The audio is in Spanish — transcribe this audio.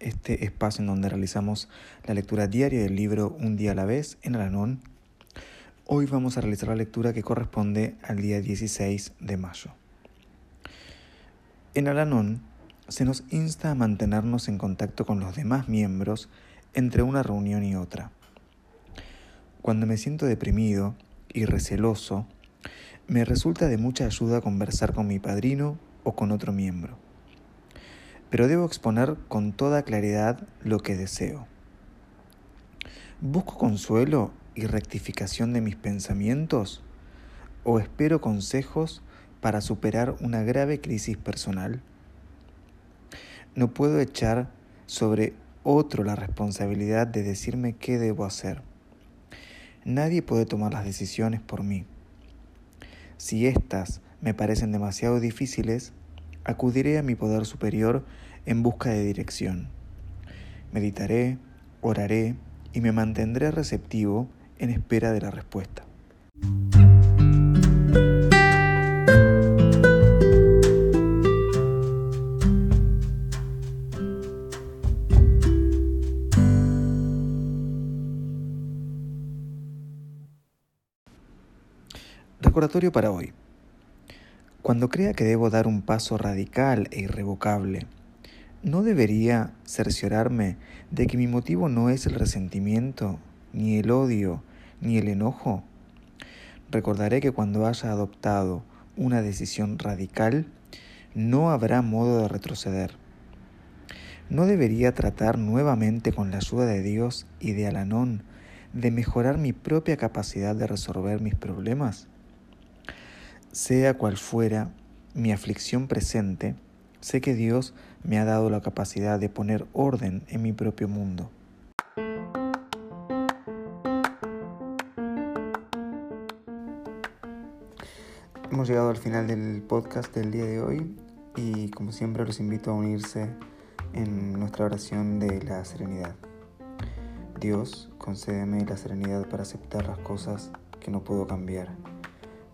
este espacio en donde realizamos la lectura diaria del libro Un día a la vez en Alanón Hoy vamos a realizar la lectura que corresponde al día 16 de mayo. En Alanón se nos insta a mantenernos en contacto con los demás miembros entre una reunión y otra. Cuando me siento deprimido y receloso, me resulta de mucha ayuda conversar con mi padrino o con otro miembro. Pero debo exponer con toda claridad lo que deseo. Busco consuelo y rectificación de mis pensamientos? ¿O espero consejos para superar una grave crisis personal? No puedo echar sobre otro la responsabilidad de decirme qué debo hacer. Nadie puede tomar las decisiones por mí. Si éstas me parecen demasiado difíciles, acudiré a mi poder superior en busca de dirección. Meditaré, oraré y me mantendré receptivo en espera de la respuesta. Recordatorio para hoy. Cuando crea que debo dar un paso radical e irrevocable, ¿no debería cerciorarme de que mi motivo no es el resentimiento, ni el odio, ni el enojo. Recordaré que cuando haya adoptado una decisión radical, no habrá modo de retroceder. ¿No debería tratar nuevamente con la ayuda de Dios y de Alanón de mejorar mi propia capacidad de resolver mis problemas? Sea cual fuera mi aflicción presente, sé que Dios me ha dado la capacidad de poner orden en mi propio mundo. Hemos llegado al final del podcast del día de hoy y como siempre los invito a unirse en nuestra oración de la serenidad. Dios, concédeme la serenidad para aceptar las cosas que no puedo cambiar,